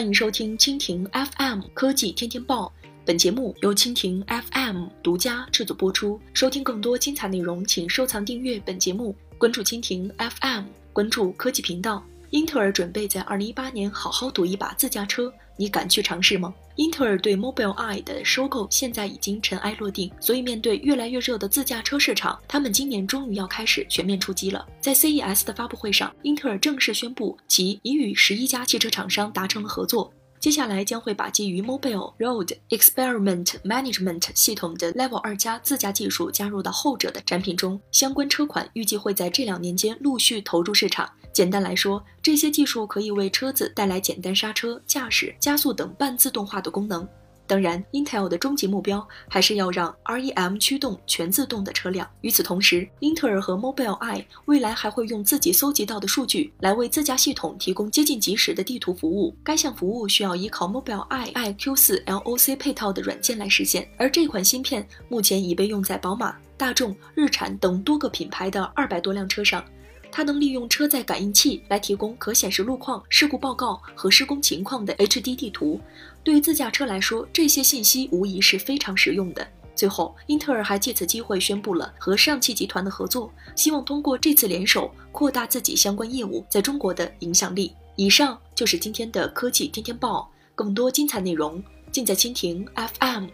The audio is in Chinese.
欢迎收听蜻蜓 FM 科技天天报，本节目由蜻蜓 FM 独家制作播出。收听更多精彩内容，请收藏订阅本节目，关注蜻蜓 FM，关注科技频道。英特尔准备在二零一八年好好赌一把自驾车，你敢去尝试吗？英特尔对 Mobileye 的收购现在已经尘埃落定，所以面对越来越热的自驾车市场，他们今年终于要开始全面出击了。在 CES 的发布会上，英特尔正式宣布其已与十一家汽车厂商达成了合作。接下来将会把基于 Mobile Road Experiment Management 系统的 Level 二加自驾技术加入到后者的产品中，相关车款预计会在这两年间陆续投入市场。简单来说，这些技术可以为车子带来简单刹车、驾驶、加速等半自动化的功能。当然，Intel 的终极目标还是要让 REM 驱动全自动的车辆。与此同时，英特尔和 Mobileye 未来还会用自己搜集到的数据来为自驾系统提供接近即时的地图服务。该项服务需要依靠 Mobileye iQ4 LOC 配套的软件来实现，而这款芯片目前已被用在宝马、大众、日产等多个品牌的二百多辆车上。它能利用车载感应器来提供可显示路况、事故报告和施工情况的 HD 地图。对于自驾车来说，这些信息无疑是非常实用的。最后，英特尔还借此机会宣布了和上汽集团的合作，希望通过这次联手扩大自己相关业务在中国的影响力。以上就是今天的科技天天报，更多精彩内容尽在蜻蜓 FM。